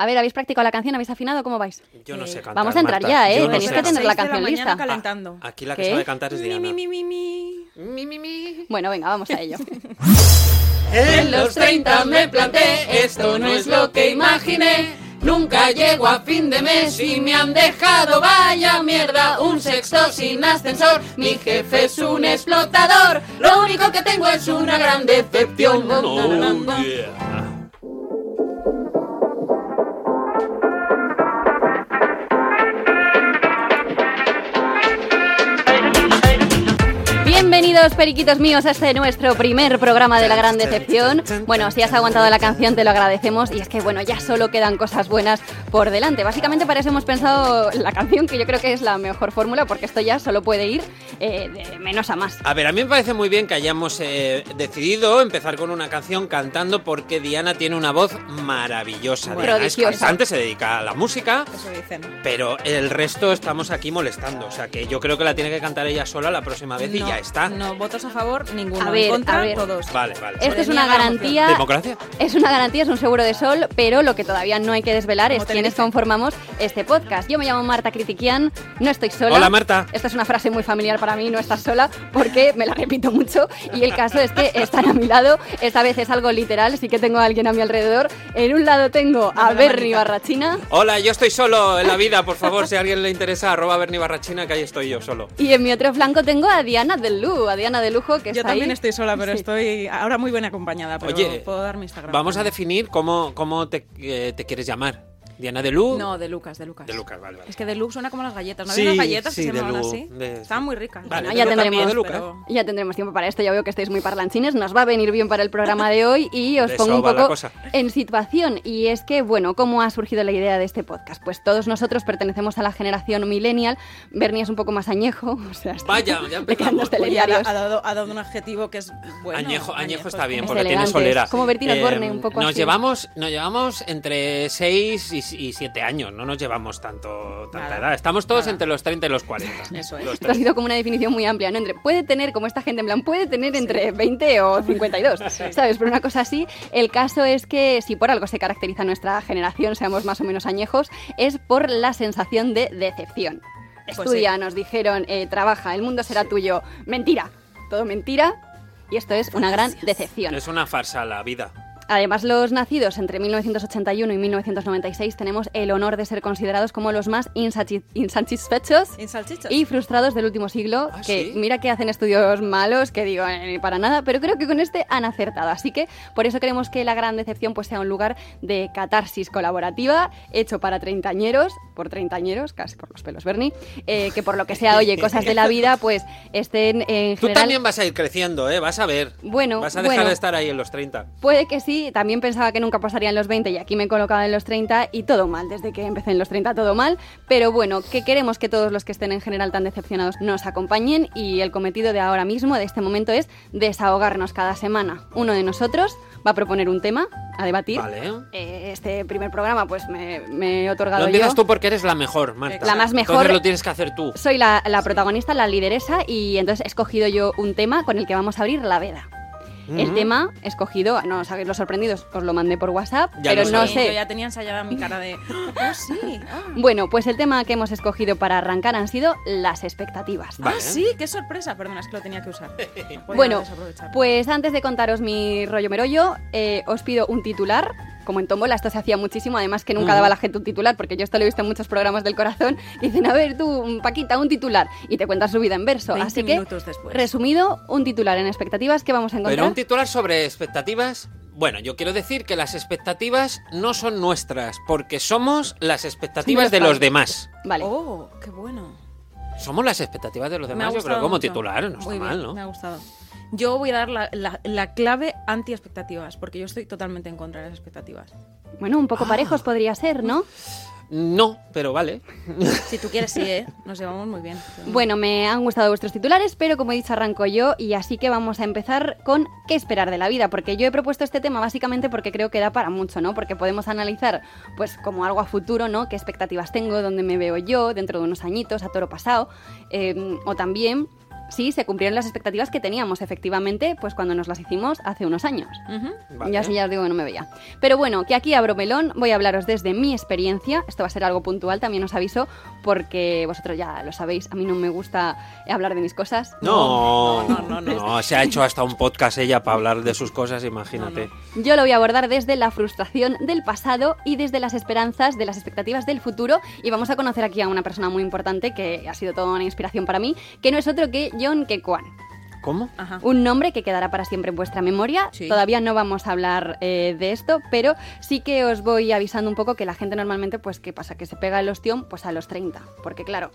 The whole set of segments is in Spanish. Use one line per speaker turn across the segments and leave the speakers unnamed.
A ver, ¿habéis practicado la canción? ¿Habéis afinado? ¿Cómo vais?
Yo no sé cantar.
Vamos a entrar
Marta.
ya, ¿eh?
Yo no
Tenéis
sé
que tener la
cantar.
canción lista.
calentando.
Aquí la que
¿Qué?
sabe cantar es Diana.
mi, mi, mi, mi.
Mi, mi, mi.
Bueno, venga, vamos a ello.
En los 30 me planté, esto no es lo que imaginé. Nunca llego a fin de mes y me han dejado vaya mierda. Un sexto sin ascensor, mi jefe es un explotador. Lo único que tengo es una gran decepción. Oh, yeah.
Bienvenidos, periquitos míos, a este nuestro primer programa de la gran decepción. Bueno, si has aguantado la canción, te lo agradecemos. Y es que, bueno, ya solo quedan cosas buenas por delante. Básicamente, para eso hemos pensado la canción, que yo creo que es la mejor fórmula, porque esto ya solo puede ir eh, de menos a más.
A ver, a mí me parece muy bien que hayamos eh, decidido empezar con una canción cantando porque Diana tiene una voz maravillosa.
Bueno.
Diana es cantante, se dedica a la música,
Eso dicen.
pero el resto estamos aquí molestando. O sea que yo creo que la tiene que cantar ella sola la próxima vez y ya está.
No, votos a favor, ninguno.
A ver,
en contra,
a ver.
todos.
Vale, vale.
Esto es una garantía.
¿Democracia?
Es una garantía, es un seguro de sol, pero lo que todavía no hay que desvelar es quiénes conformamos este podcast. Yo me llamo Marta Critiquian, no estoy sola.
Hola, Marta.
Esta es una frase muy familiar para mí, no estás sola, porque me la repito mucho. Y el caso es que están a mi lado, esta vez es algo literal, sí que tengo a alguien a mi alrededor. En un lado tengo a
Dame la
Bernie
manita.
Barrachina
Hola, yo estoy solo en la vida, por favor, si a alguien le interesa, arroba Berni Barrachina, que ahí estoy yo solo.
y en mi otro flanco tengo a Diana del A Diana de Lujo, que
Yo
está
también
ahí.
estoy sola, pero
Sí.
estoy ahora muy bien acompañada. Pero
Oye,
puedo dar mi Instagram.
Vamos a definir cómo, cómo te, eh, te quieres llamar. ¿Diana de Lu?
No, de Lucas, de Lucas.
De Lucas, vale, vale.
Es que de Lu suena como las galletas. ¿No
Sí,
había unas galletas
sí,
que se llamaban así?
de-
Estaban muy ricas.
Vale,
Bueno, ya tendremos-
de Lucas.
pero-
Ya tendremos tiempo para esto, ya veo que estáis muy parlanchines, nos va a venir bien para el programa de hoy y os
De
pongo un poco en situación. Y es que, bueno, ¿cómo ha surgido la idea de este podcast? Pues todos nosotros pertenecemos a la generación millennial, Bernie es un poco más añejo, o sea, está-
Vaya, ya empezamos.
Oye, ha, dado, ha dado un adjetivo que es bueno.
añejo, añejo está bien,
Es
porque tiene solera.
como Bertino Osborne, un poco
nos
así.
llevamos, nos llevamos entre 6 y 7 años, no nos llevamos tanto tanta
Nada,
edad. Estamos todos
nada.
entre los 30 y los 40.
Eso es.
Esto ha sido como una definición muy amplia, ¿no? Entre, puede tener, como esta gente en plan, puede tener entre 20 o 52, ¿sabes? Pero una cosa así, el caso es que si por algo se caracteriza nuestra generación, seamos más o menos añejos, es por la sensación de decepción.
Pues
Estudia,
sí.
nos dijeron, eh, trabaja, el mundo será tuyo. Mentira, todo mentira. Y esto es una gran decepción.
Es una farsa la vida.
Además, los nacidos entre 1981 y 1996 tenemos el honor de ser considerados como los más insatisfechos y frustrados del último siglo,
¿Ah,
que
sí?
mira que hacen estudios malos, que digo, eh, para nada, pero creo que con este han acertado. Así que por eso queremos que la gran decepción pues, sea un lugar de catarsis colaborativa, hecho para treintañeros, por treintañeros, casi por los pelos, Bernie, eh, que por lo que sea, oye, cosas de la vida, pues estén en
Tú
general...
también vas a ir creciendo, ¿eh? Vas a ver.
Bueno,
Vas a dejar
bueno.
de estar ahí en los 30.
Puede que sí, también pensaba que nunca pasaría en los 20 y aquí me he colocado en los 30 y todo mal, desde que empecé en los 30 todo mal, pero bueno, que queremos que todos los que estén en general tan decepcionados nos acompañen y el cometido de ahora mismo, de este momento, es desahogarnos cada semana. Uno de nosotros va a proponer un tema a debatir.
Vale.
Eh, Este primer programa pues me, me he otorgado
Lo empiezas
yo.
tú porque eres la mejor, Marta.
La más mejor.
Entonces lo tienes que hacer tú.
Soy la, la protagonista, la lideresa y entonces he escogido yo un tema con el que vamos a abrir la veda. El tema escogido, no os hagáis los sorprendidos, os lo mandé por WhatsApp,
Ya
pero no
Sí,
sé.
Yo ya tenía ensayada mi cara de. Oh, sí. ah.
Bueno, pues el tema que hemos escogido para arrancar han sido las expectativas.
Vale.
Ah, sí, qué sorpresa. Perdona, es que lo tenía que usar.
Bueno, pues antes de contaros mi rollo merollo, eh, os pido un titular. Como en Tómbola, esto se hacía muchísimo, además que nunca daba la gente un titular, porque yo esto lo he visto en muchos programas del corazón, y dicen, a ver tú, Paquita, un titular, y te cuentas su vida en verso.
20
Así que,
después.
resumido, un titular en expectativas que vamos a encontrar.
Pero un titular sobre expectativas. Bueno, yo quiero decir que las expectativas no son nuestras, porque somos las expectativas de
los
demás.
Vale.
Oh, qué bueno.
Somos las expectativas de los demás, yo creo, como
mucho.
titular, no está
Muy bien,
mal, ¿no?
Me ha gustado. Yo voy a dar la, la- la clave anti-expectativas, porque yo estoy totalmente en contra de las expectativas.
Bueno, un poco
Ah.
parejos podría ser, ¿no?
No, pero vale.
Si tú quieres, sí, ¿eh? Nos llevamos muy bien.
Bueno, me han gustado vuestros titulares, pero como he dicho, arranco yo y así que vamos a empezar con qué esperar de la vida, porque yo he propuesto este tema básicamente porque creo que da para mucho, ¿no? Porque podemos analizar, pues, como algo a futuro, ¿no? ¿Qué expectativas tengo? ¿Dónde me veo yo dentro de unos añitos, a toro pasado? Eh, o también si se cumplieron las expectativas que teníamos efectivamente pues cuando nos las hicimos hace unos años.
Ujú.
Vale.
Ya sí, ya os digo que no me veía. Pero bueno, que aquí abro melón, voy a hablaros desde mi experiencia. Esto va a ser algo puntual, también os aviso, porque vosotros ya lo sabéis, a mí no me gusta hablar de mis cosas.
No,
No, no, no, no.
se ha hecho hasta un podcast ella para hablar de sus cosas, imagínate.
Yo lo voy a abordar desde la frustración del pasado y desde las esperanzas de las expectativas del futuro. Y vamos a conocer aquí a una persona muy importante que ha sido toda una inspiración para mí, que no es otro que John Kekwan.
¿Cómo?
Ajá.
Un nombre que quedará para siempre en vuestra memoria.
Sí.
Todavía no vamos a hablar eh, de esto, pero sí que os voy avisando un poco que la gente normalmente, pues, ¿qué pasa? Que se pega el ostión pues a los 30. Porque claro,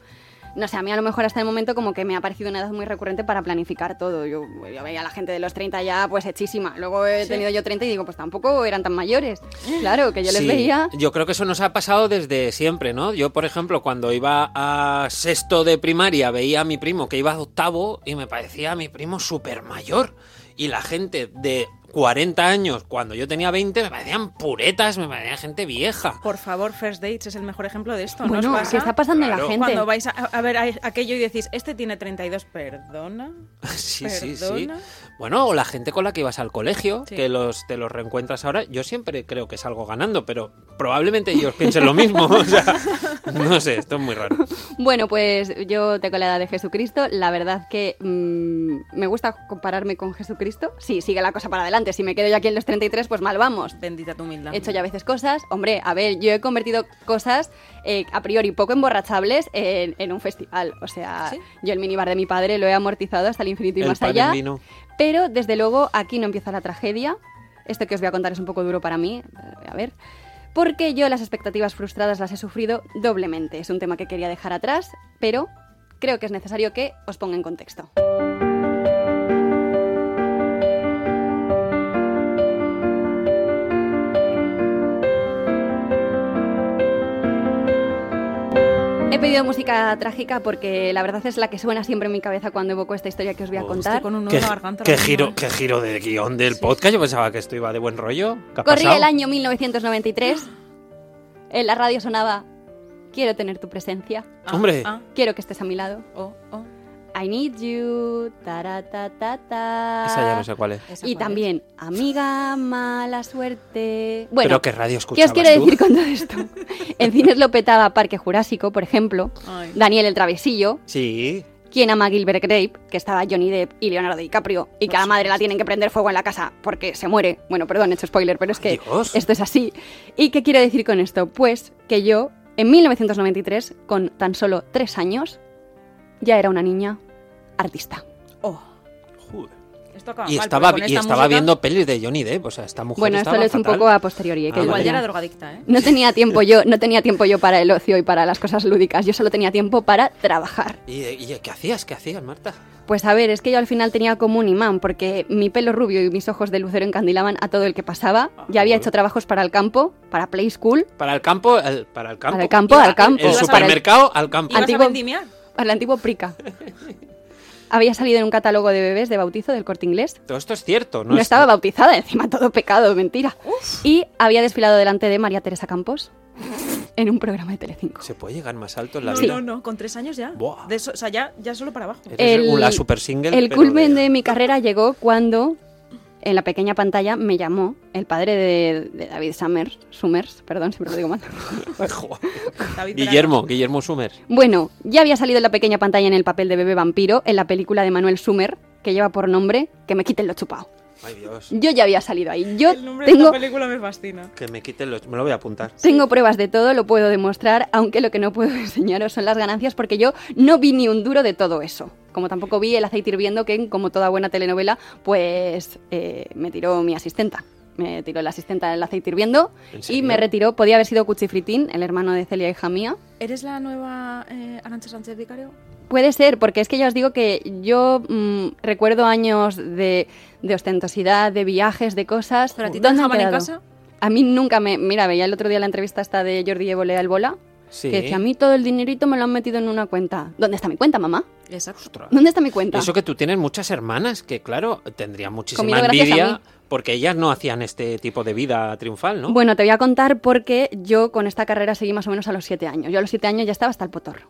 no sé, a mí a lo mejor hasta el momento como que me ha parecido una edad muy recurrente para planificar todo. Yo, yo veía a la gente de los 30 ya pues hechísima. Luego he tenido yo 30 y digo, pues tampoco eran tan mayores. Claro, que yo les
Sí,
veía...
Yo creo que eso nos ha pasado desde siempre, ¿no? Yo, por ejemplo, cuando iba a sexto de primaria, veía a mi primo que iba a octavo y me parecía a mi primo súper mayor. Y la gente de 40 años, cuando yo tenía 20, me parecían puretas, me parecían gente vieja.
Por favor, First Dates es el mejor ejemplo de esto. ¿no
Bueno,
os pasa?
¿qué está pasando en la gente?
Cuando vais a, a ver a- aquello y decís, este tiene 32, perdona.
Sí, sí, sí.
¿Perdona?
Bueno, o la gente con la que ibas al colegio,
Sí.
que los, te los reencuentras ahora, yo siempre creo que salgo ganando, pero probablemente ellos piensen lo mismo. O sea, no sé, esto es muy raro.
Bueno, pues yo tengo la edad de Jesucristo. La verdad que mm, me gusta compararme con Jesucristo. Sí, sigue la cosa para adelante. Si me quedo yo aquí en los 33, pues mal vamos.
Bendita tu humildad.
He hecho ya a veces cosas. Hombre, a ver, yo he convertido cosas eh, a priori poco emborrachables en, en un festival. O sea,
¿Sí?
yo el minibar de mi padre lo he amortizado hasta el infinito y
El
más allá.
vino.
Pero desde luego aquí no empieza la tragedia. Esto que os voy a contar es un poco duro para mí. Eh, A ver. Porque yo las expectativas frustradas las he sufrido doblemente. Es un tema que quería dejar atrás, pero creo que es necesario que os ponga en contexto. He pedido música trágica porque la verdad es la que suena siempre en mi cabeza cuando evoco esta historia que os voy a contar.
Con
¿Qué, giro,
¿eh?
qué giro de guion del podcast. Yo pensaba que esto iba de buen rollo. ¿Qué ha
Corría
pasado?
el año 1993. En la radio sonaba Quiero tener tu presencia.
Ah,
Hombre.
ah,
Quiero que estés a mi lado.
oh, oh.
I need you. Taratatata.
Esa ya no sé cuál es.
¿Esa
Y
cuál
también, amiga, mala suerte. Bueno,
¿Pero qué radio
¿qué os quiero
tú?
decir con todo esto? En cines lo petaba Parque Jurásico, por ejemplo.
Ay.
Daniel el Travesillo.
Sí.
¿Quién ama Gilbert Grape? Que estaba Johnny Depp y Leonardo DiCaprio. Y que a la madre la tienen que prender fuego en la casa porque se muere. Bueno, perdón, he hecho spoiler, pero es que
Dios.
esto es así. ¿Y qué quiero decir con esto? Pues que yo, en 1993, con tan solo tres años, ya era una niña artista.
Oh,
Joder.
esto acaba
Y
mal,
estaba, y
esta
estaba
música-
viendo pelis de Johnny Depp. O sea, esta mujer
Bueno, esto lo hecho un poco a posteriori. eh, que
Ah,
Igual ya era drogadicta, ¿eh?
No tenía tiempo yo, no tenía tiempo yo para el ocio y para las cosas lúdicas. Yo solo tenía tiempo para trabajar.
¿Y, y qué hacías? ¿Qué hacías, Marta?
Pues a ver, es que yo al final tenía como un imán, porque mi pelo rubio y mis ojos de lucero encandilaban a todo el que pasaba. Ya había hecho trabajos para el campo, para Play School,
Para el campo, el- para el campo.
Para el campo, al campo.
El
a-
supermercado al campo.
¿Ibas
Antiguo-
a vendimiar?
al antiguo Prica. había salido en un catálogo de bebés de bautizo del corte inglés.
Todo esto es cierto, ¿no?
No,
es-
estaba bautizada, encima todo pecado, mentira. Y había desfilado delante de María Teresa Campos en un programa de Telecinco.
¿Se puede llegar más alto en la
No,
vida?
no, no, con tres años ya.
Buah.
De eso, o sea, ya, ya solo para abajo.
Eres la super single.
el culmen de... mi carrera llegó cuando en la pequeña pantalla me llamó el padre de, de David Summers, Summers, perdón, siempre lo digo mal.
Guillermo, Guillermo Sumer.
Bueno, ya había salido en la pequeña pantalla en el papel de bebé vampiro en la película de Manuel Sumer, que lleva por nombre Que me quiten lo chupado.
Ay, Dios.
Yo ya había salido ahí. Yo
El nombre de
tengo,
esta película me fascina.
Que me quiten los... Me lo voy a apuntar.
tengo pruebas de todo, lo puedo demostrar, aunque lo que no puedo enseñaros son las ganancias porque yo no vi ni un duro de todo eso. Como tampoco vi el aceite hirviendo que, como toda buena telenovela, pues eh, me tiró mi asistenta. Me tiró la asistenta el aceite hirviendo
¿En
y me retiró, podía haber sido Cuchifritín, el hermano de Celia hija mía.
¿Eres la nueva eh, Arancha Sánchez Vicario?
Puede ser, porque es que ya os digo que yo mm, recuerdo años de, de ostentosidad, de viajes, de cosas.
¿Pero a ti te
¿Dónde han
dejaban en casa?
A mí nunca me... Mira, veía el otro día la entrevista esta de Jordi Évole al Bola,
Sí.
que decía, a mí todo el dinerito me lo han metido en una cuenta. ¿Dónde está mi cuenta, mamá?
Exacto.
Ostras.
¿Dónde está mi cuenta?
Eso que tú tienes muchas hermanas que, claro, tendrían muchísima envidia porque ellas no hacían este tipo de vida triunfal, ¿no?
Bueno, te voy a contar porque yo con esta carrera seguí más o menos a los siete años. Yo a los siete años ya estaba hasta el potorro.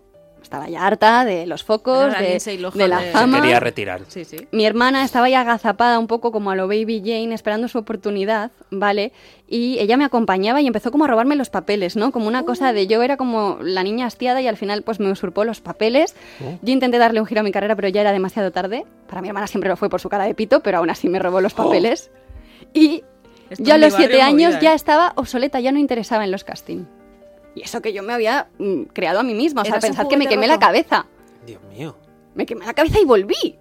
Estaba ya harta de los focos,
la
de,
Lohan
de la
de- Se
fama.
Quería retirar.
Sí, sí.
Mi hermana estaba ya agazapada un poco como a lo Baby Jane, esperando su oportunidad, ¿vale? Y ella me acompañaba y empezó como a robarme los papeles, ¿no? Como una cosa de yo era como la niña hastiada y al final pues me usurpó los papeles. Yo intenté darle un giro a mi carrera, pero ya era demasiado tarde. Para mi hermana siempre lo fue por su cara de pito, pero aún así me robó los papeles. Y yo a los siete años
movida,
ya
¿eh?
estaba obsoleta, ya no interesaba en los castings. Y eso que yo me había mm, creado a mí misma, o sea,
¿Eras un
pensad que me quemé la cabeza
Dios mío.
me quemé la cabeza y volví.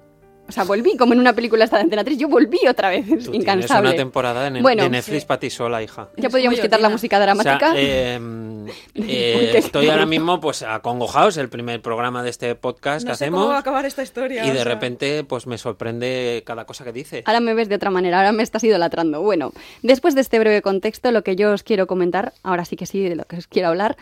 O sea, volví como en una película esta de Antena 3, yo volví otra vez, es
Tú tienes
incansable.
una temporada de,
Bueno,
de Netflix
sí.
para ti sola, hija.
Ya podríamos quitar la música
O sea,
dramática.
eh, eh, estoy ahora mismo pues acongojados, el primer programa de este podcast
No
que
sé
hacemos.
cómo va a acabar esta historia.
Y de
sea.
repente pues me sorprende cada cosa que dice.
Ahora me ves de otra manera, ahora me estás idolatrando. Bueno, después de este breve contexto, lo que yo os quiero comentar, ahora sí que sí, de lo que os quiero hablar,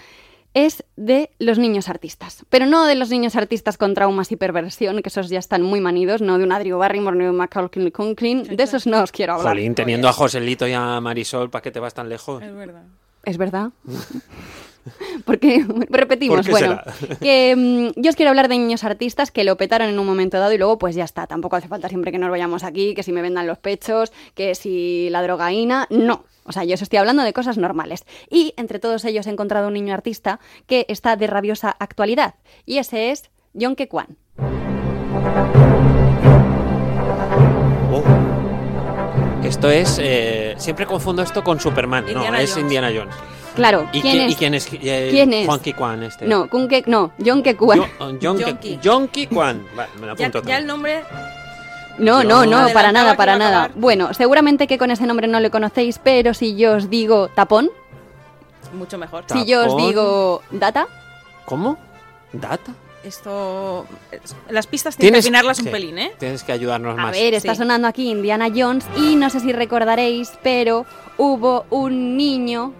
es de los niños artistas. Pero no de los niños artistas con traumas y perversión, que esos ya están muy manidos, no de un Adrio Barrymore ni de un Macaulay Culkin, de esos no os quiero hablar.
Jolín, teniendo a Joselito y a Marisol, ¿para qué te vas tan lejos?
Es verdad.
Es verdad. Porque repetimos,
¿Por qué
bueno,
será?
que mm, yo os quiero hablar de niños artistas que lo petaron en un momento dado y luego pues ya está, tampoco hace falta siempre que nos vayamos aquí, que si me vendan los pechos, que si la drogaína, no. O sea, yo os estoy hablando de cosas normales. Y entre todos ellos he encontrado un niño artista que está de rabiosa actualidad. Y ese es John Kwan.
Oh. Esto es... eh, siempre confundo esto con Superman. no,
Indiana
es
Jones.
Indiana Jones.
Claro,
¿Y
¿quién es?
y quién es? eh,
¿Quién es?
Juanqui Kwan este.
No, Kun Ke- no, John Kwan.
John Kwan. Vale, me lo
Ya,
apunto
ya
también.
el nombre.
No, no, no, para nada, para
a
nada. Bueno, seguramente que con ese nombre no le conocéis, pero si yo os digo tapón,
Mucho mejor.
Si yo os digo data,
¿Cómo? ¿Data?
Esto. es- Las pistas tienes que afinarlas un
sí,
pelín, ¿eh?
Tienes que ayudarnos
a
más.
ver, está
Sí.
sonando aquí Indiana Jones y no sé si recordaréis, pero hubo un niño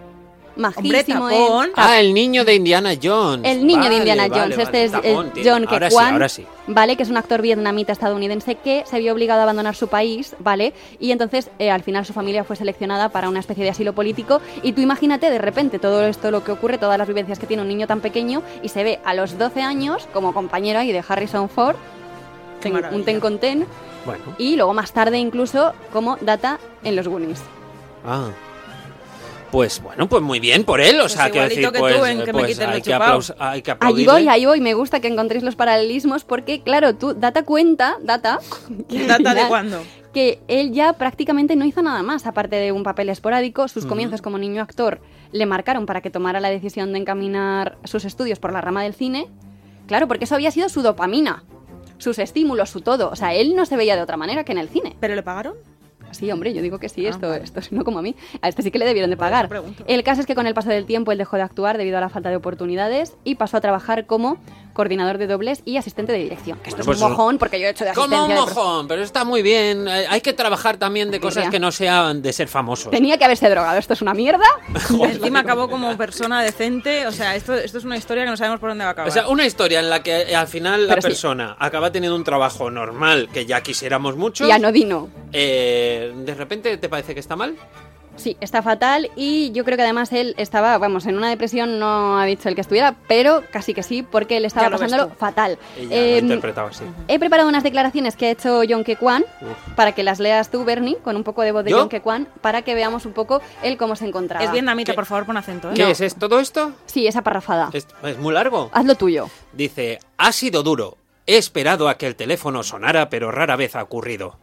majísimo en
tapón.
Ah, el niño de Indiana Jones.
El niño de Indiana
vale,
Jones,
vale.
este es
Tapón,
eh,
tiene-
John
ahora sí,
Kwan,
ahora sí.
¿vale? Que es un actor vietnamita estadounidense que se vio obligado a abandonar su país, ¿vale? Y entonces eh, al final su familia fue seleccionada para una especie de asilo político y tú imagínate de repente todo esto lo que ocurre, todas las vivencias que tiene un niño tan pequeño y se ve a los 12 años como compañero ahí de Harrison Ford, ten- un ten con ten,
Bueno.
y luego más tarde incluso como Data en los Goonies.
Ah. Pues bueno, pues muy bien por él. O
Pues
sea, quiero
igualito
decir,
que
pues,
tú en que me
pues
lo
hay, que
chupao.
aplaus- hay que
Ahí voy, ahí voy, me gusta que encontréis los paralelismos porque, claro, tú, Data cuenta, Data, que
¿Data de cuándo?
que él ya prácticamente no hizo nada más, aparte de un papel esporádico. Sus comienzos como niño actor le marcaron para que tomara la decisión de encaminar sus estudios por la rama del cine. Claro, porque eso había sido su dopamina, sus estímulos, su todo. O sea, él no se veía de otra manera que en el cine.
¿Pero le pagaron?
Sí, hombre, yo digo que sí,
Ah,
esto,
vale.
esto es no como a mí. A este sí que le debieron de pagar. El caso es que con el paso del tiempo él dejó de actuar debido a la falta de oportunidades y pasó a trabajar como coordinador de dobles y asistente de dirección. Que esto
Bueno,
es
pues
un mojón porque yo he hecho de
Como
asistencia
un
de
mojón, pero está muy bien. Eh, Hay que trabajar también de cosas que no sean de ser famosos.
Tenía que haberse drogado, esto es una mierda.
Encima acabó como persona decente. O sea, esto, esto es una historia que no sabemos por dónde va a acabar.
O sea, una historia en la que eh, al final la
Pero sí.
persona acaba teniendo un trabajo normal que ya quisiéramos mucho.
Y anodino.
eh, de repente te parece que está mal.
Sí, está fatal y yo creo que además él estaba, vamos, en una depresión, no ha dicho el que estuviera, pero casi que sí, porque él estaba pasándolo fatal.
Ella lo interpretado así.
he preparado unas declaraciones que ha hecho John Kwan
Uf.
para que las leas tú, Bernie, con un poco de voz de
¿Yo?
John Kwan, para que veamos un poco él cómo se encontraba.
es vietnamita, por favor, pon acento. ¿eh?
¿Qué es, es todo esto?
Sí, esa parrafada.
Es, es muy largo.
Haz lo tuyo.
Dice, ha sido duro. He esperado a que el teléfono sonara, pero rara vez ha ocurrido.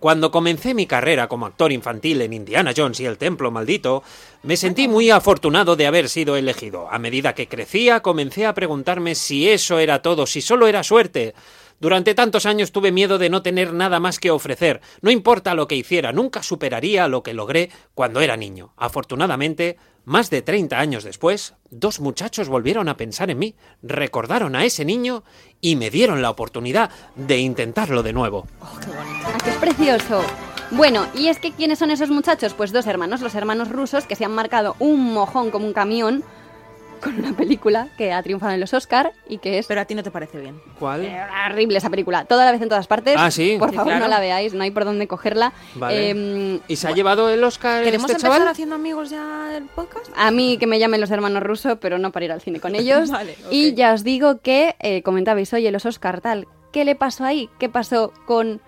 Cuando comencé mi carrera como actor infantil en Indiana Jones y el Templo Maldito, me sentí muy afortunado de haber sido elegido. A medida que crecía, comencé a preguntarme si eso era todo, si solo era suerte. Durante tantos años tuve miedo de no tener nada más que ofrecer. No importa lo que hiciera, nunca superaría lo que logré cuando era niño. Afortunadamente, más de 30 años después, dos muchachos volvieron a pensar en mí, recordaron a ese niño y me dieron la oportunidad de intentarlo de nuevo.
Oh, qué bonito.
¡Ah, qué precioso! Bueno, ¿y es que quiénes son esos muchachos? Pues dos hermanos, los hermanos rusos, que se han marcado un mojón como un camión con una película que ha triunfado en los Oscar y que es
Pero a ti no te parece bien.
¿Cuál?
eh, horrible esa película. Toda la vez en todas partes.
Ah, ¿sí?
Por
Sí,
favor,
claro.
no la veáis, no hay por dónde cogerla.
Vale.
Em,
¿Y se ha llevado el Oscar
¿Queremos
este
empezar
chaval?
haciendo amigos ya del podcast?
A mí que me llamen los hermanos rusos, pero no para ir al cine con ellos.
Vale, ok.
Y ya os digo que eh, comentabais, oye, los Oscar tal, ¿qué le pasó ahí? ¿Qué pasó con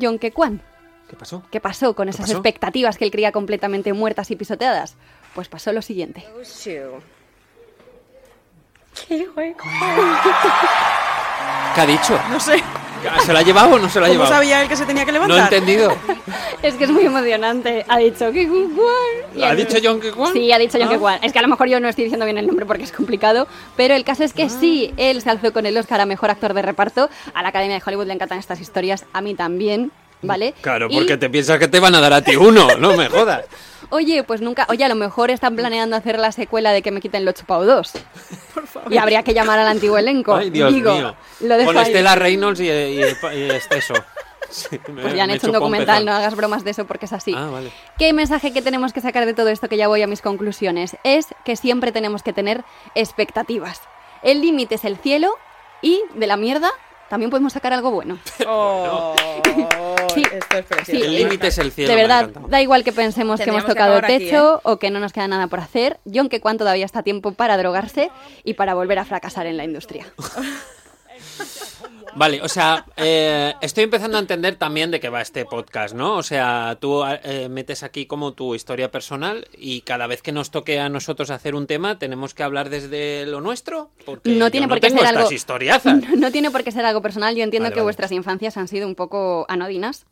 John Kwan?
¿Qué pasó?
¿Qué pasó con esas
pasó?
expectativas que él creía completamente muertas y pisoteadas? Pues pasó lo siguiente.
¿Qué ha dicho?
No sé.
¿Se la ha llevado o no se la ha
¿Cómo
llevado?
sabía él que se tenía que
No he
levantar?
entendido.
Es que es muy emocionante. Ha dicho que
¿Ha dicho John Kwan?
Sí, ha dicho John
Ah.
Kwan. Es que a lo mejor yo no estoy diciendo bien el nombre porque es complicado, pero el caso es que sí, él se alzó con el Oscar a Mejor Actor de Reparto. A la Academia de Hollywood le encantan estas historias, a mí también, ¿vale?
Claro,
Y-
porque te piensas que te van a dar a ti uno, no me jodas.
Oye, pues nunca. Oye, a lo mejor están planeando hacer la secuela de que me quiten los chupao 2.
Por favor.
Y habría que llamar al antiguo elenco.
Ay, Dios
Digo,
mío.
Lo dejo
Con. Estela Reynolds y, y, y Esteso. Sí, me-
Pues ya han hecho un documental, no hagas bromas de eso porque es así.
Ah, vale.
¿Qué mensaje que tenemos que sacar de todo esto, que ya voy a mis conclusiones? Es que siempre tenemos que tener expectativas. El límite es el cielo y de la mierda también podemos sacar algo bueno.
Oh,
Sí,
esto es precioso.
sí.
El límite es el cielo.
de verdad, da igual que pensemos que hemos
que
tocado
aquí,
techo
¿eh?
o que no nos queda nada por hacer. John, que cuánto todavía está a tiempo para drogarse y para volver a fracasar en la industria.
Vale, o sea, eh, estoy empezando a entender también de qué va este podcast, ¿no? O sea, tú eh, metes aquí como tu historia personal y cada vez que nos toque a nosotros hacer un tema tenemos que hablar desde lo nuestro. Porque
No
yo
tiene por qué
tengo
ser algo.
historiazas.
No tiene por qué ser algo personal. Yo entiendo
Vale,
que
vale.
vuestras infancias han sido un poco anodinas.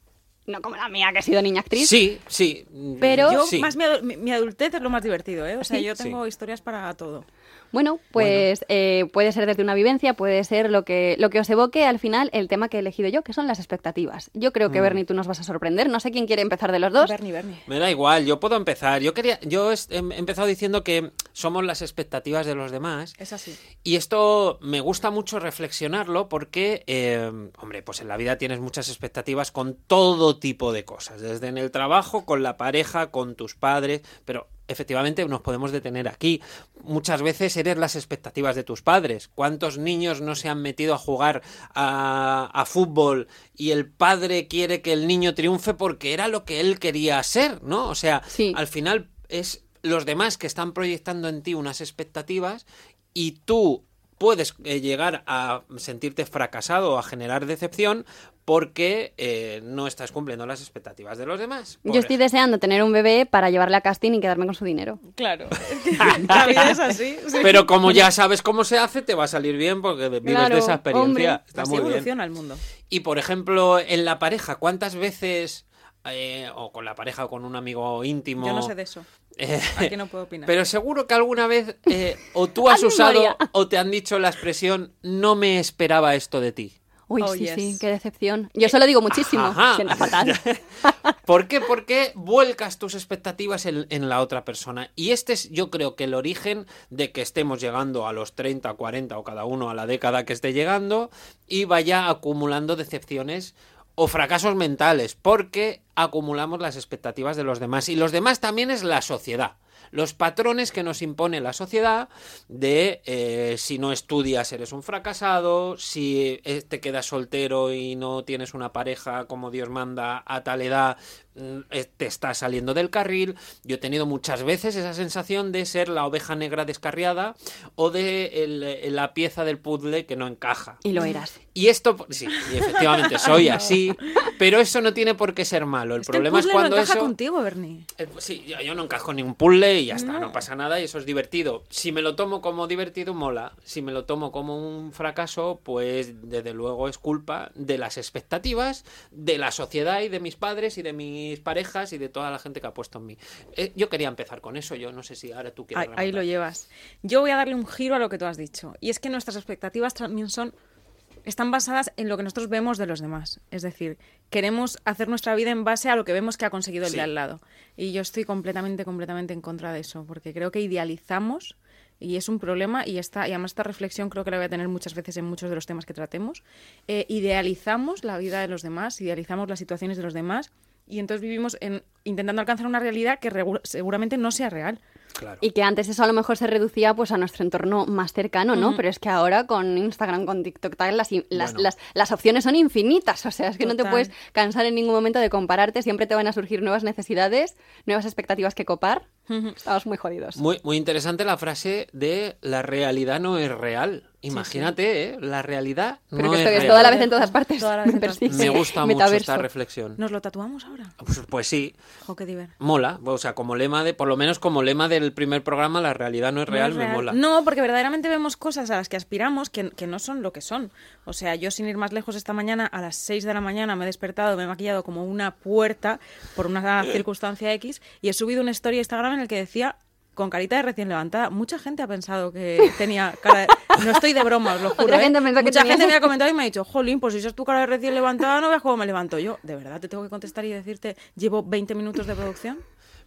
No como la mía, que he sido niña actriz.
Sí, sí.
Pero-
Yo,
sí.
más mi, mi- adultez es lo más divertido, ¿eh? O sea,
¿Sí?
yo
Sí.
tengo historias para todo.
Bueno, pues eh, puede ser desde una vivencia, puede ser lo que, lo que os evoque al final el tema que he elegido yo, que son las expectativas. Yo creo
Mm.
que Bernie, tú nos vas a sorprender. No sé quién quiere empezar de los dos.
Bernie, Bernie.
Me da igual, yo puedo empezar. Yo quería, yo he he empezado diciendo que somos las expectativas de los demás.
Es así.
Y esto me gusta mucho reflexionarlo porque, eh, hombre, pues en la vida tienes muchas expectativas con todo tipo de cosas, desde en el trabajo, con la pareja, con tus padres, pero efectivamente nos podemos detener aquí. Muchas veces eres las expectativas de tus padres. ¿Cuántos niños no se han metido a jugar a, a fútbol y el padre quiere que el niño triunfe porque era lo que él quería ser, ¿no? O sea,
Sí.
al final es los demás que están proyectando en ti unas expectativas y tú puedes eh, llegar a sentirte fracasado o a generar decepción porque eh, no estás cumpliendo las expectativas de los demás.
Yo estoy deseando tener un bebé para llevarle a casting y quedarme con su dinero.
Claro. la vida es así. sí.
Pero como ya sabes cómo se hace, te va a salir bien porque vives
Claro,
de esa experiencia.
hombre.
Está
Así
muy bien.
evoluciona el mundo.
Y por ejemplo, en la pareja, ¿cuántas veces, eh, o con la pareja o con un amigo íntimo...
Yo no sé de eso.
eh,
Aquí no puedo opinar.
Pero seguro que alguna vez eh, o tú has usado o te han dicho la expresión no me esperaba esto de ti.
Uy,
Oh,
sí,
yes.
sí, qué decepción. Yo se lo digo muchísimo.
Ajá.
Sienta fatal.
¿Por qué? Porque vuelcas tus expectativas en, en la otra persona. Y este es, yo creo que el origen de que estemos llegando a los 30, 40 o cada uno a la década que esté llegando y vaya acumulando decepciones o fracasos mentales, porque acumulamos las expectativas de los demás. Y los demás también es la sociedad. Los patrones que nos impone la sociedad de eh, si no estudias eres un fracasado, si eh, te quedas soltero y no tienes una pareja como Dios manda a tal edad, mm, eh, te estás saliendo del carril. Yo he tenido muchas veces esa sensación de ser la oveja negra descarriada o de el- la pieza del puzzle que no encaja.
Y lo eras.
Y esto, sí, efectivamente soy así, pero eso no tiene por qué ser malo. El
Es que
problema
el
es cuando
no encaja
eso...
contigo, Bernie.
Eh, pues Sí, yo, yo no encajo en ningún puzzle y ya está, no.
No.
pasa nada y eso es divertido. Si me lo tomo como divertido, mola. Si me lo tomo como un fracaso, pues desde luego es culpa de las expectativas, de la sociedad y de mis padres y de mis parejas y de toda la gente que ha puesto en mí. Eh, yo quería empezar con eso, yo no sé si ahora tú quieres
Ahí, ahí lo llevas. Yo voy a darle un giro a lo que tú has dicho. Y es que nuestras expectativas también son. Están basadas en lo que nosotros vemos de los demás. Es decir, queremos hacer nuestra vida en base a lo que vemos que ha conseguido el
Sí.
de al lado. Y yo estoy completamente, completamente en contra de eso. Porque creo que idealizamos y es un problema. Y, esta, y además, esta reflexión creo que la voy a tener muchas veces en muchos de los temas que tratemos. Eh, idealizamos la vida de los demás, idealizamos las situaciones de los demás. Y entonces vivimos en, intentando alcanzar una realidad que seguramente no sea real.
Claro.
Y que antes eso a lo mejor se reducía pues a nuestro entorno más cercano, ¿no? Pero es que ahora con Instagram, con TikTok, tal, las, las,
Bueno.
las, las opciones son infinitas. O sea, es que no te puedes cansar en ningún momento de compararte. Siempre te van a surgir nuevas necesidades, nuevas expectativas que copar. Estamos muy jodidos.
Muy, muy interesante la frase de la realidad no es real. Imagínate, ¿eh? La realidad
Pero
no
que
es
esto que es
real.
toda la vez en todas partes.
Toda la vez en todas
Persigue.
Me gusta mucho esta reflexión.
¿Nos lo tatuamos ahora?
Pues, pues sí,
Jo, qué diver.
mola. O sea, como lema de, por lo menos como lema del primer programa, la realidad no es real,
No es
me mola.
No, porque verdaderamente vemos cosas a las que aspiramos que, que no son lo que son. O sea, yo sin ir más lejos esta mañana, a las 6 de la mañana me he despertado, me he maquillado como una puerta por una circunstancia X y he subido una story a Instagram en el que decía con carita de recién levantada. Mucha gente ha pensado que tenía cara de... No estoy de broma, os lo juro.
Otra
¿eh?
gente que
Mucha
tenías-
gente me ha comentado y me ha dicho, jolín, pues si esa es tu cara de recién levantada, no veas cómo me levanto yo. ¿De verdad te tengo que contestar y decirte, llevo 20 minutos de producción?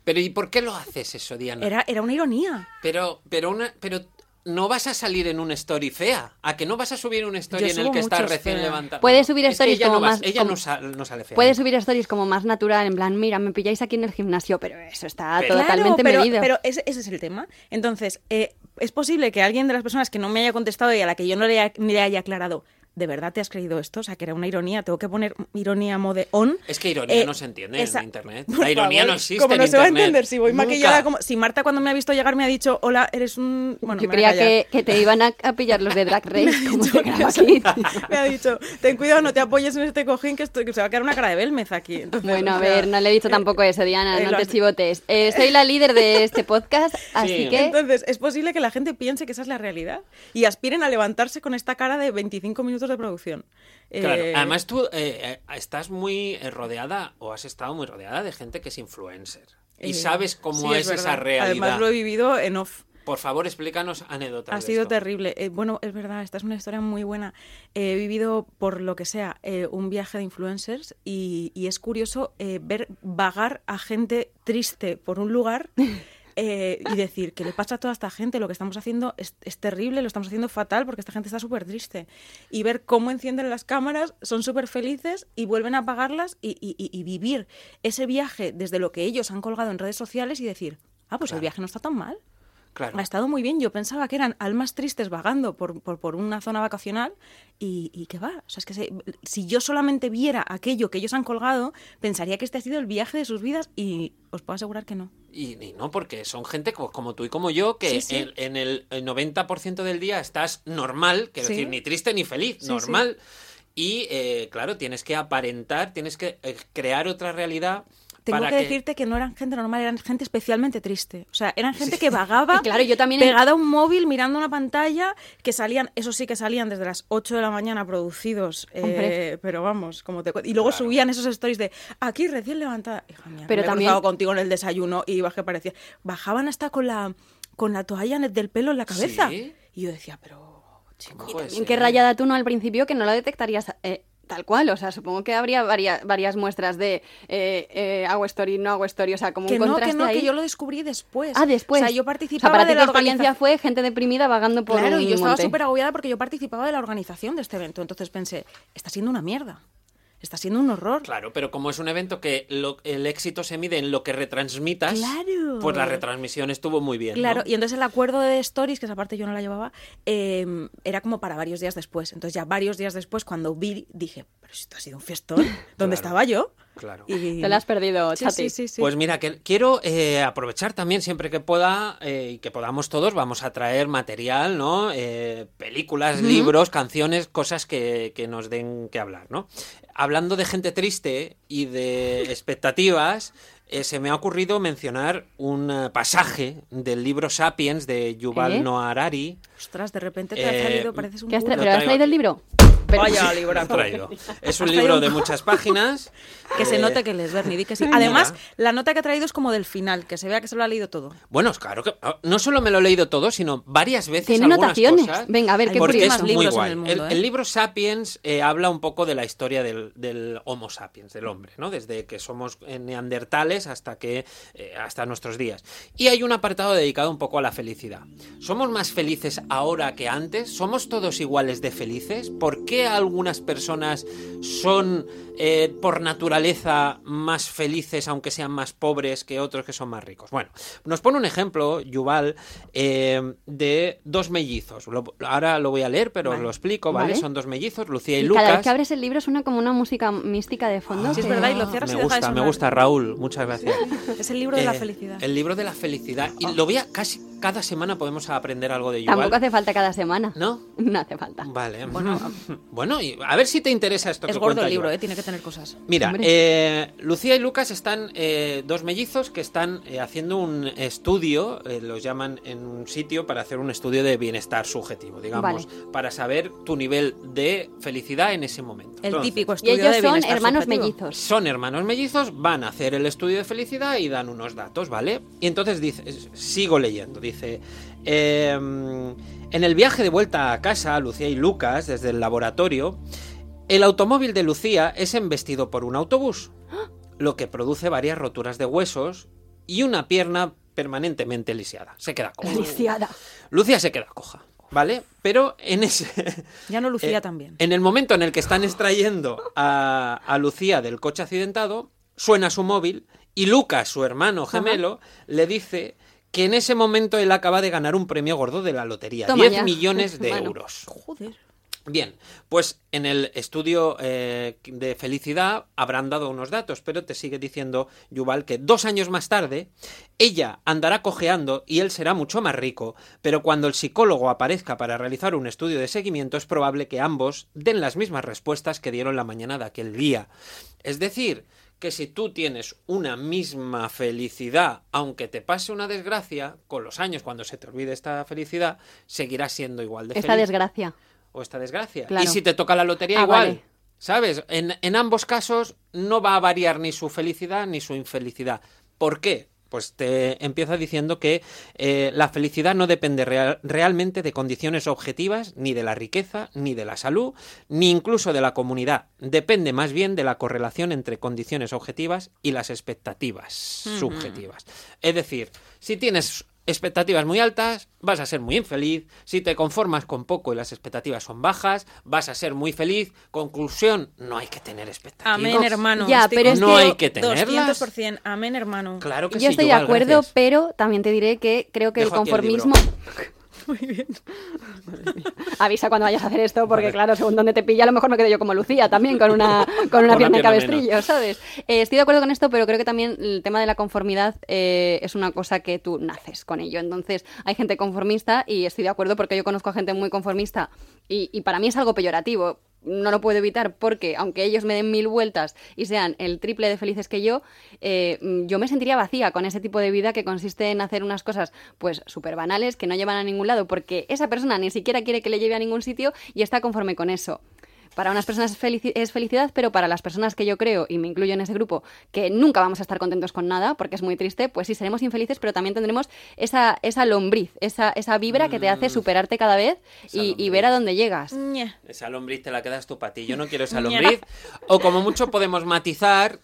Pero ¿y por qué lo haces eso, Diana?
Era, era una ironía.
Pero, pero una, pero no vas a salir en una story fea. ¿A que no vas a subir una story
Yo
en el que estás recién
feas.
levantada?
Puedes subir
Es que
stories
ella
como
no vas-
más-
Ella
como-
no, sal- no sale fea.
Puedes subir stories como más natural, en plan, mira, me pilláis aquí en el gimnasio, pero eso está
Pero-
totalmente
pero,
medido.
Pero ese, ese es el tema. Entonces, eh, es posible que alguien de las personas que no me haya contestado y a la que yo no le, haya- le haya aclarado, ¿de verdad te has creído esto? O sea, que era una ironía. Tengo que poner ironía mode on.
Es que ironía
Eh,
no se entiende
esa-
en internet. La ironía
favor,
no existe
Como
en
no se va a entender si voy
Nunca.
maquillada como... Si Marta cuando me ha visto llegar me ha dicho, hola, eres un... Bueno,
Yo
me
creía que, que te iban a, a pillar los de Drag Race, como se graba aquí.
me ha dicho, ten cuidado, no te apoyes en este cojín que, estoy- que se va a quedar una cara de Belmez aquí. Entonces,
Bueno, a
o sea,
ver, no le he dicho tampoco eso, Diana,
eh,
no te
has-
chivotes. Eh, soy la líder de este podcast, así
Sí.
que...
Entonces, es posible que la gente piense que esa es la realidad y aspiren a levantarse con esta cara de 25 minutos de producción.
Claro,
Eh,
además tú eh, eh, estás muy rodeada o has estado muy rodeada de gente que es influencer. Y sabes cómo
sí,
es, esa realidad.
Además, lo he vivido en off.
Por favor, explícanos anécdotas.
Ha
de
sido
esto.
terrible. Eh, bueno, es verdad, esta es una historia muy buena. He vivido, por lo que sea, eh, un viaje de influencers y, y es curioso eh, ver vagar a gente triste por un lugar eh, y decir, ¿qué le pasa a toda esta gente? Lo que estamos haciendo es, es terrible, lo estamos haciendo fatal porque esta gente está súper triste. Y ver cómo encienden las cámaras, son súper felices y vuelven a apagarlas y, y- y- vivir ese viaje desde lo que ellos han colgado en redes sociales y decir, ah, pues el viaje no está tan mal.
Claro.
Ha estado muy bien. Yo pensaba que eran almas tristes vagando por, por, por una zona vacacional y, y que va. O sea, es que se- si yo solamente viera aquello que ellos han colgado, pensaría que este ha sido el viaje de sus vidas y os puedo asegurar que no.
Y, y no, porque son gente co- como tú y como yo que
Sí, sí.
En, en el, el 90% del día estás normal, quiero
Sí.
decir, ni triste ni feliz, normal. Y eh, claro, tienes que aparentar, tienes que eh, crear otra realidad.
Tengo que, decirte que no eran gente normal, eran gente especialmente triste. O sea, eran gente que vagaba
claro, yo también-
pegada a un móvil mirando una pantalla, que salían, eso sí que salían desde las 8 de la mañana producidos, eh, pero vamos, como te Y luego
Claro.
subían esos stories de aquí recién levantada. Hija mía,
Pero
me
también-
contigo en el desayuno y ibas que parecía. Bajaban hasta con la, con la toalla del pelo en la cabeza.
¿Sí?
Y yo decía, pero chico.
¿Cómo puede
¿En
ser?
qué rayada tú no al principio que no la detectarías eh, tal cual? O sea, supongo que habría varia- varias muestras de eh, eh, hago story, no hago story, o sea, como
Que
un
no, que
contraste
no,
ahí.
que yo lo descubrí después.
Ah, después.
O sea, yo
O
participaba
sea, para
de la
experiencia fue gente deprimida vagando por
Claro,
un
y yo estaba súper agobiada porque yo participaba de la organización de este evento. Entonces pensé, está siendo una mierda. Está siendo un horror.
Claro, pero como es un evento que lo- el éxito se mide en lo que retransmitas,
Claro.
pues la retransmisión estuvo muy bien. ¿no?
Claro, y entonces el acuerdo de Stories, que esa parte yo no la llevaba, eh, era como para varios días después. Entonces ya varios días después, cuando vi, dije, pero si esto ha sido un fiestón, ¿dónde estaba yo?
Claro.
Y-
Te la has perdido,
Sí,
Chati.
sí, sí, sí.
Pues mira, que quiero eh, aprovechar también siempre que pueda eh, y que podamos todos, vamos a traer material, ¿no? Eh, películas, libros, canciones, cosas que, que nos den que hablar, ¿no? Hablando de gente triste y de expectativas, eh, se me ha ocurrido mencionar un eh, pasaje del libro Sapiens de Yuval
¿Eh?
Noah Harari.
Ostras, de repente te
Eh,
ha salido, pareces un
¿Qué has tra- ¿Pero has traído el libro? Pero-
Vaya librazo.
traído. Es un libro de muchas páginas.
Que se
Eh,
note que les Berni, di que sí. Además,
Mira.
la nota que ha traído es como del final, que se vea que se lo ha leído todo.
Bueno, claro que ah, no solo me lo he leído todo, sino varias veces
Tiene notaciones.
cosas.
Venga, a ver, qué
porque es muy guay.
el mundo,
el,
¿eh?
el libro Sapiens eh, habla un poco de la historia del, del Homo sapiens, del hombre, ¿no? Desde que somos eh, neandertales hasta que eh, hasta nuestros días. Y hay un apartado dedicado un poco a la felicidad. ¿Somos más felices ahora que antes? ¿Somos todos iguales de felices? ¿Por qué algunas personas son eh, por naturaleza más felices, aunque sean más pobres, que otros que son más ricos? Bueno, nos pone un ejemplo, Yuval, eh, de dos mellizos. Lo- ahora lo voy a leer, pero
Vale.
lo explico, ¿vale?
Vale.
Son dos mellizos, Lucía y,
Y
Lucas.
cada vez que abres el libro suena como una música mística de fondo.
Sí, es verdad, y lo cierras
me
y
gusta, me gusta, Raúl. Muchas gracias.
Es el libro de la
Eh,
felicidad.
El libro de la felicidad. Y lo voy a casi cada semana podemos aprender algo de Yuval.
Tampoco hace falta cada semana.
¿No?
No hace falta.
Vale. Bueno, bueno y a ver si te interesa esto
Es
que
gordo
cuenta
el libro, eh, tiene que tener cosas.
Mira, eh, Lucía y Lucas están eh, dos mellizos que están eh, haciendo un estudio, eh, los llaman en un sitio para hacer un estudio de bienestar subjetivo, digamos, para saber tu nivel de felicidad en ese momento.
El
Entonces,
típico
Y
estudio
ellos
de
son hermanos
subjetivo.
mellizos.
Son hermanos mellizos, van a hacer el estudio de felicidad y dan unos datos, ¿vale? Y entonces dice, sigo leyendo, dice, em, en el viaje de vuelta a casa, Lucía y Lucas, desde el laboratorio, el automóvil de Lucía es embestido por un autobús, lo que produce varias roturas de huesos y una pierna permanentemente lisiada. Se queda coja.
Lisiada.
Lucía se queda coja, ¿vale? Pero en ese...
Ya no Lucía
Eh,
también.
En el momento en el que están extrayendo a, a Lucía del coche accidentado, suena su móvil y Lucas, su hermano gemelo, le dice que en ese momento él acaba de ganar un premio gordo de la lotería,
Toma
10
ya.
millones de
Bueno.
euros.
Joder.
Bien, pues en el estudio eh, de felicidad habrán dado unos datos, pero te sigue diciendo Yuval que dos años más tarde ella andará cojeando y él será mucho más rico, pero cuando el psicólogo aparezca para realizar un estudio de seguimiento es probable que ambos den las mismas respuestas que dieron la mañana de aquel día. Es decir, que si tú tienes una misma felicidad, aunque te pase una desgracia, con los años, cuando se te olvide esta felicidad, seguirás siendo igual de
Esta
feliz
desgracia.
o esta desgracia.
Claro.
Y si te toca la lotería,
Ah,
igual.
vale.
¿Sabes? En, en ambos casos no va a variar ni su felicidad ni su infelicidad. ¿Por qué? Pues te empieza diciendo que eh, la felicidad no depende real- realmente de condiciones objetivas, ni de la riqueza, ni de la salud, ni incluso de la comunidad. Depende más bien de la correlación entre condiciones objetivas y las expectativas subjetivas. Es decir, si tienes expectativas muy altas, vas a ser muy infeliz. Si te conformas con poco y las expectativas son bajas, vas a ser muy feliz. Conclusión, no hay que tener expectativas.
Amén, hermano.
Ya, pero es
No
que-
hay que tenerlas.
200%. Amén, hermano.
Claro que
Yo
sí,
estoy de acuerdo,
gracias.
pero también te diré que creo que
Dejo
el
aquí el libro.
conformismo. Avisa cuando vayas a hacer esto, porque
Vale.
claro, según donde te pilla, a lo mejor me quedo yo como Lucía también, con una, con una
Con
pierna
una pierna
cabestrillo, ¿sabes? Eh, estoy de acuerdo con esto, pero creo que también el tema de la conformidad eh, es una cosa que tú naces con ello. Entonces, hay gente conformista y estoy de acuerdo porque yo conozco a gente muy conformista y, y para mí es algo peyorativo. No lo puedo evitar porque, aunque ellos me den mil vueltas y sean el triple de felices que yo, eh, yo me sentiría vacía con ese tipo de vida que consiste en hacer unas cosas, pues, súper banales que no llevan a ningún lado porque esa persona ni siquiera quiere que le lleve a ningún sitio y está conforme con eso. Para unas personas es, felici- es felicidad, pero para las personas que yo creo, y me incluyo en ese grupo, que nunca vamos a estar contentos con nada, porque es muy triste, pues sí, seremos infelices, pero también tendremos esa, esa lombriz, esa, esa vibra que te hace superarte cada vez y, ver a dónde llegas.
Esa lombriz te la quedas tú para ti. Yo no quiero esa lombriz. O como mucho podemos matizar,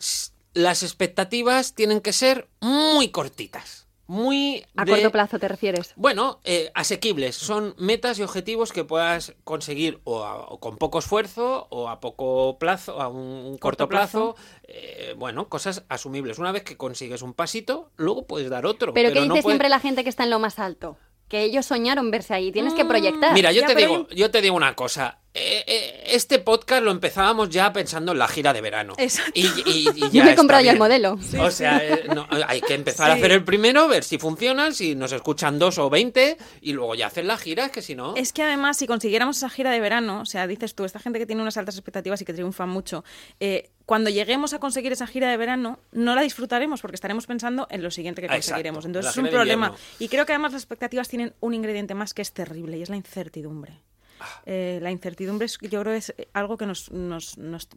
las expectativas tienen que ser muy cortitas. Muy
A
de-
corto plazo te refieres.
Bueno, eh, asequibles. Son metas y objetivos que puedas conseguir o, a- o con poco esfuerzo o a poco plazo, a un corto,
Corto plazo.
plazo. eh, bueno, cosas asumibles. Una vez que consigues un pasito, luego puedes dar otro.
Pero, ¿qué dice
no puedes-
siempre la gente que está en lo más alto? Que ellos soñaron verse ahí, tienes que proyectar.
Mira, yo
Ya,
te digo, yo te digo una cosa. Eh, eh, este podcast lo empezábamos ya pensando en la gira de verano.
Exacto.
Y, y- y
Yo
ya
me he comprado ya el modelo.
o sea, eh, no, hay que empezar a hacer el primero, ver si funcionan, si nos escuchan dos o veinte, y luego ya hacer la gira, es que si no.
Es que además, si consiguiéramos esa gira de verano, o sea, dices tú, esta gente que tiene unas altas expectativas y que triunfa mucho, eh, cuando lleguemos a conseguir esa gira de verano, no la disfrutaremos porque estaremos pensando en lo siguiente que
Ah, exacto,
conseguiremos. Entonces es un problema. Y creo que además las expectativas tienen un ingrediente más que es terrible y es la incertidumbre.
Ah.
Eh, la incertidumbre es, yo creo que es algo que nos, nos, nos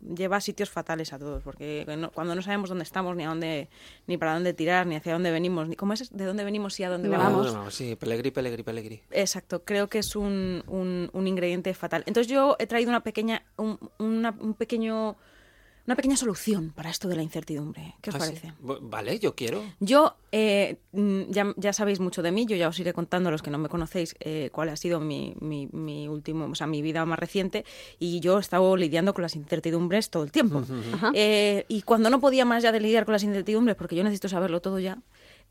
lleva a sitios fatales a todos, porque no- cuando no sabemos dónde estamos, ni a dónde, ni para dónde tirar, ni hacia dónde venimos, ni cómo es de dónde venimos y a dónde
Me
vamos.
vamos.
No, no, sí, pelegrí, pelegrí, pelegrí.
Exacto, creo que es un, un- un ingrediente fatal. Entonces yo he traído una pequeña, un, una- un pequeño, una pequeña solución para esto de la incertidumbre. ¿Qué os
¿Ah, sí?
parece?
Bu- Vale, yo quiero.
Yo, eh, mm, ya, ya sabéis mucho de mí, yo ya os iré contando a los que no me conocéis eh, cuál ha sido mi, mi, mi último, o sea, mi vida más reciente y yo he estado lidiando con las incertidumbres todo el tiempo.
Ajá.
Eh, y cuando no podía más ya de lidiar con las incertidumbres, porque yo necesito saberlo todo ya,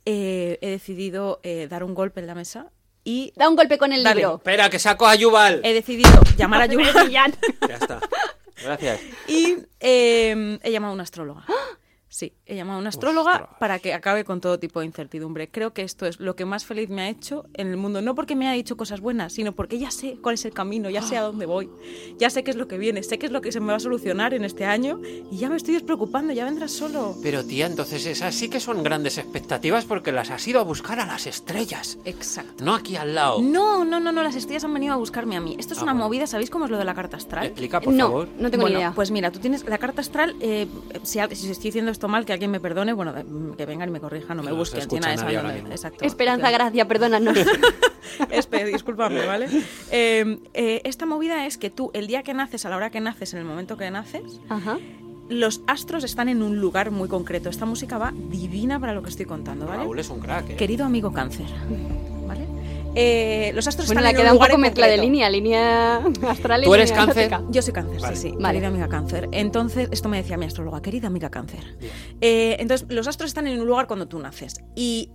eh, he decidido eh, dar un golpe en la mesa y
Da un golpe con el
Dale.
libro.
Espera, que saco a Yuval.
he decidido llamar a Yuval
Ya está. Gracias.
y eh, he llamado a una astróloga. Sí, he llamado a una astróloga
Ostras.
para que acabe con todo tipo de incertidumbre. Creo que esto es lo que más feliz me ha hecho en el mundo. No porque me haya dicho cosas buenas, sino porque ya sé cuál es el camino, ya sé a dónde voy, ya sé qué es lo que viene, sé qué es lo que se me va a solucionar en este año y ya me estoy despreocupando, ya vendrás solo.
Pero tía, entonces esas sí que son grandes expectativas porque las has ido a buscar a las estrellas.
Exacto.
No aquí al lado.
No, no, no, no, las estrellas han venido a buscarme a mí. Esto es
Ah,
una
bueno.
movida, ¿sabéis cómo es lo de la carta astral?
Explica, por
no,
favor.
no tengo
bueno,
ni idea.
pues mira, tú tienes la carta astral. eh, si, si estoy diciendo esto mal, que alguien me perdone, bueno, de- que vengan y me corrijan, no me
No
busquen. esa
mismo.
exacto.
Esperanza, gracia, perdónanos.
Espe, discúlpame, ¿vale? Eh, eh, esta movida es que tú, el día que naces, a la hora que naces, en el momento que naces,
Ajá.
los astros están en un lugar muy concreto. Esta música va divina para lo que estoy contando, ¿vale?
Raúl es un crack, ¿eh?
Querido amigo cáncer. Eh, los astros
Bueno,
están
la
en
queda
un
un
lugar
poco mezcla de línea, línea astral y
¿Tú eres
línea
cáncer?
Yo soy cáncer,
Vale.
sí, sí.
Vale.
Querida amiga cáncer. Entonces, esto me decía mi astróloga, querida amiga cáncer. Eh, entonces, los astros están en un lugar cuando tú naces. Y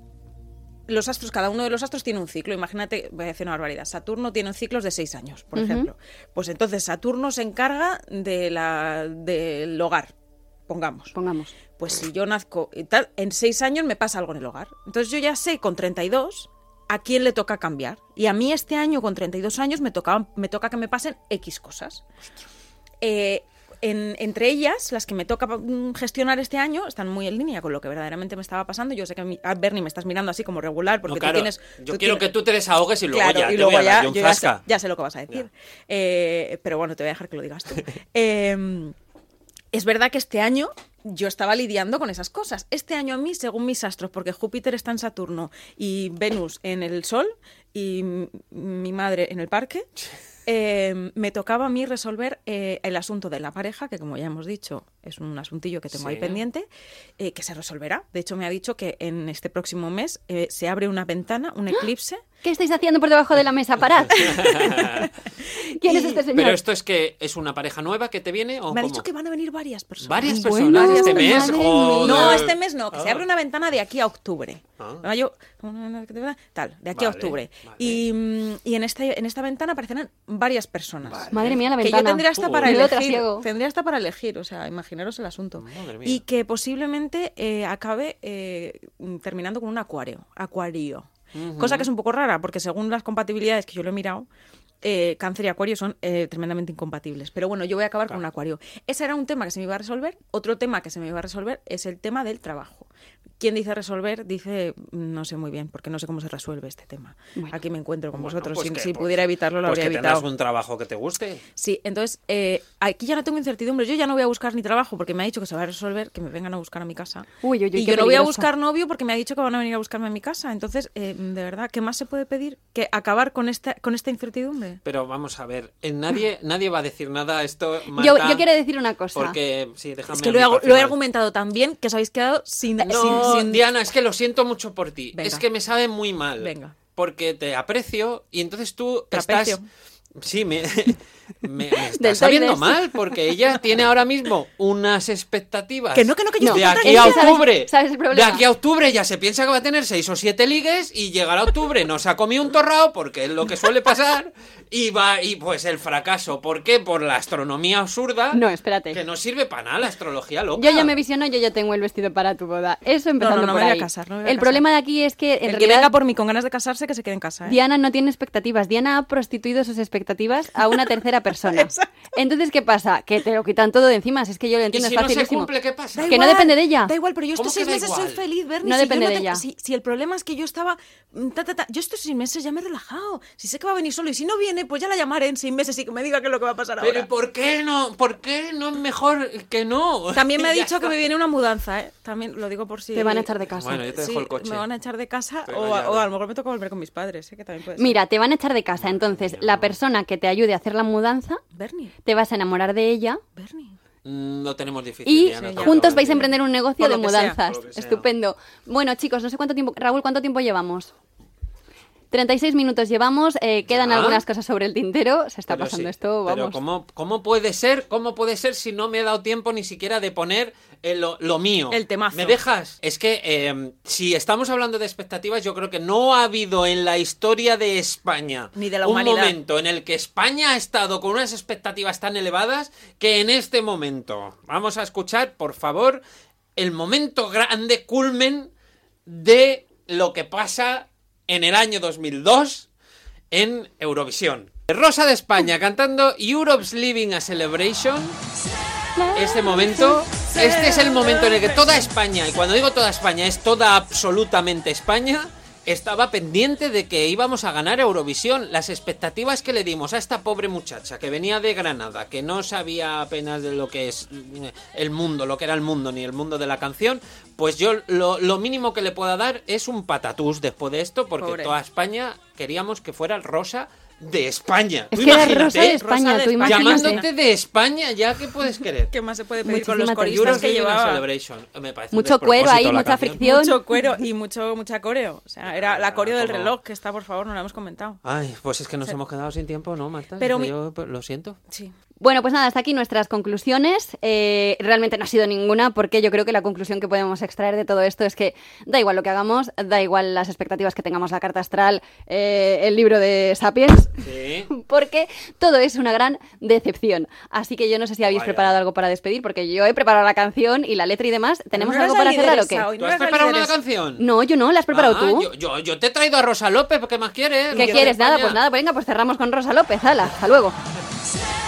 los astros, cada uno de los astros tiene un ciclo. Imagínate, voy a decir una barbaridad. Saturno tiene ciclos de seis años, por ejemplo. Pues entonces Saturno se encarga de la, del hogar, pongamos.
Pongamos.
Pues si yo nazco y tal, en seis años me pasa algo en el hogar. Entonces yo ya sé con 32 a quién le toca cambiar. Y a mí este año, con 32 años, me toca, me toca que me pasen X cosas. Eh, en- entre ellas, las que me toca mm, gestionar este año están muy en línea con lo que verdaderamente me estaba pasando. Yo sé que, mi, Bernie, me estás mirando así como regular porque
No,
tú tienes...
yo
tú
quiero
tienes-
que tú te desahogues y luego
Claro,
ya
y
te
luego
voy a
ya,
dar yo
ya sé,
zasca.
ya sé lo que vas a decir. Eh, pero bueno, te voy a dejar que lo digas tú. Eh, es verdad que este año yo estaba lidiando con esas cosas. Este año a mí, según mis astros, porque Júpiter está en Saturno y Venus en el Sol y mi madre en el parque, eh, me tocaba a mí resolver eh, el asunto de la pareja, que como ya hemos dicho, es un asuntillo que tengo ahí pendiente, eh, que se resolverá. De hecho, me ha dicho que en este próximo mes eh, se abre una ventana, un eclipse.
¿Qué estáis haciendo por debajo de la mesa? Parad. ¿Quién es este señor?
Pero esto es que es una pareja nueva que te viene o
Me ha dicho que van a venir varias personas.
varias
Bueno,
personas este
madre
mes. joder.
No, este mes no, que se
Ah.
abre una ventana de aquí a octubre.
Ah.
Mayo, tal, de aquí a octubre.
vale.
Y, mm, y en, este, en esta ventana aparecerán varias personas.
Vale.
Madre mía, la
Que
ventana.
yo tendría hasta
Uy.
para elegir. Tendría hasta para elegir, o sea, imaginaros el asunto.
Madre mía.
Y que posiblemente eh, acabe eh, mm, terminando con un acuario. Acuario. Cosa que es un poco rara, porque según las compatibilidades que yo lo he mirado, eh, cáncer y acuario son eh, tremendamente incompatibles. Pero bueno, yo voy a acabar con un acuario. Ese era un tema que se me iba a resolver. Otro tema que se me iba a resolver es el tema del trabajo. Quien dice resolver dice mm, no sé muy bien, porque no sé cómo se resuelve este tema.
Bueno.
Aquí me encuentro con
Bueno,
vosotros.
pues
si
que-
si
pues-
pudiera evitarlo, lo
pues
habría
que tendrás
evitado.
un trabajo que te guste.
Sí, entonces eh, aquí ya no tengo incertidumbre. Yo ya no voy a buscar ni trabajo porque me ha dicho que se va a resolver, que me vengan a buscar a mi casa.
Uy, uy, uy,
y yo no voy a buscar novio porque me ha dicho que van a venir a buscarme a mi casa. Entonces, eh, de verdad, ¿qué más se puede pedir que acabar con esta, con esta incertidumbre?
Pero vamos a ver, eh, nadie, nadie va a decir nada esto.
Yo,
Marta,
yo quiero decir una cosa.
Porque, sí, déjame
Es que lo he, lo argumentado tan bien que os habéis quedado sin...
No,
sin- sin-
Diana, es que lo siento mucho por ti.
Venga.
Es que me sabe muy mal.
Venga.
Porque te aprecio y entonces tú
Trapecio.
estás. Sí, me, me, me está sabiendo mal porque ella tiene ahora mismo unas expectativas.
Que no, que no, que yo
de aquí a
que sabes-
octubre.
sabes el problema.
De aquí a octubre ya se piensa que va a tener seis o siete ligues y llegará octubre, no se ha comido un torrao porque es lo que suele pasar y va y pues el fracaso. ¿Por qué? Por la astronomía absurda.
No, espérate.
Que no sirve para nada la astrología loca.
Yo ya me visiono, yo ya tengo el vestido para tu boda. Eso empezando
no, no
por
me voy a
ahí.
casar, no me voy a
el
casar.
problema de aquí es que en
El que
realidad
venga por mí con ganas de casarse, que se quede en casa. ¿eh?
Diana no tiene expectativas. Diana ha prostituido sus expectativas a una tercera persona. Entonces, ¿qué pasa? Que te lo quitan todo de encima. Si es que yo lo
Y
entiendo,
si
es
no se
facilísimo.
cumple, ¿qué pasa?
Da
Que no depende de ella.
Da igual, pero yo
¿Cómo
estos seis meses soy feliz, Bernie.
No
si
depende de ella.
Si, si el problema es que yo estaba... mm, ta, ta, ta, yo estos seis meses ya me he relajado. Si sé que va a venir solo y si no viene, pues ya la llamaré en seis meses y que me diga qué es lo que va a pasar
Pero ¿y
ahora.
por qué no? ¿Por qué no es mejor que no?
También me ha dicho que me viene una mudanza, ¿eh? También lo digo por si...
Te van a echar de casa.
Bueno, yo te dejo
Sí,
el coche.
me van a echar de casa
Pero
o, a- o a lo mejor me toca volver con mis padres, ¿eh? Que también puede ser.
Mira, te van a echar de casa. Entonces, la persona que te ayude a hacer la mudanza,
Bernie,
te vas a enamorar de ella.
Bernie.
mm, lo tenemos difícil.
Y
ya no
juntos vais a emprender un negocio de mudanzas.
sea.
Estupendo. Bueno, chicos, no sé cuánto tiempo. Raúl, ¿cuánto tiempo llevamos? 36 minutos llevamos, eh, quedan
¿Ya?
algunas cosas sobre el tintero. Se está
Pero
pasando
sí,
esto,
Pero
vamos.
¿cómo, ¿cómo puede ser? ¿Cómo puede ser si no me he dado tiempo ni siquiera de poner eh, lo, lo mío?
El temazo.
¿Me dejas? Es que eh, si estamos hablando de expectativas, yo creo que no ha habido en la historia de España
Ni de la
un
humanidad.
momento en el que España ha estado con unas expectativas tan elevadas que en este momento. Vamos a escuchar, por favor, el momento grande, culmen de lo que pasa en el año 2002 en Eurovisión. Rosa de España cantando Europe's Living a Celebration. Este momento, este es el momento en el que toda España, y cuando digo toda España, es toda absolutamente España, estaba pendiente de que íbamos a ganar Eurovisión. Las expectativas que le dimos a esta pobre muchacha que venía de Granada, que no sabía apenas de lo que es el mundo, lo que era el mundo, ni el mundo de la canción, pues yo lo, lo mínimo que le pueda dar es un patatús después de esto, porque
Pobre.
toda España queríamos que fuera rosa de España.
Es
Tú
que era
imagínate,
Rosa de España,
Rosa de
tú
España.
imagínate.
Llamándote de España, ya que puedes querer.
¿Qué más se puede pedir con los
Euros
que llevaba?
Celebration. Me parece
Mucho cuero ahí, mucha
canción.
fricción.
Mucho cuero y mucho mucha coreo. O sea, era la coreo del reloj, que está, por favor, no la hemos comentado.
Ay, pues es que nos hemos quedado sin tiempo, ¿no, Marta?
Pero mi-
yo pues, lo siento.
Sí.
Bueno, pues nada, hasta aquí nuestras conclusiones. Eh, realmente no ha sido ninguna, porque yo creo que la conclusión que podemos extraer de todo esto es que da igual lo que hagamos, da igual las expectativas que tengamos, la carta astral, eh, el libro de Sapiens,
Sí.
porque todo es una gran decepción. Así que yo no sé si habéis
Vaya.
preparado algo para despedir, porque yo he preparado la canción y la letra y demás. ¿Tenemos
No
algo para cerrar o qué?
hoy,
¿Tú
no
has preparado una canción?
No, yo no, la has preparado
Ah,
tú.
Yo, yo, yo te he traído a Rosa López, ¿qué más quieres?
¿Qué quieres? Nada, pues nada, venga, pues cerramos con Rosa López. Hala, hasta luego.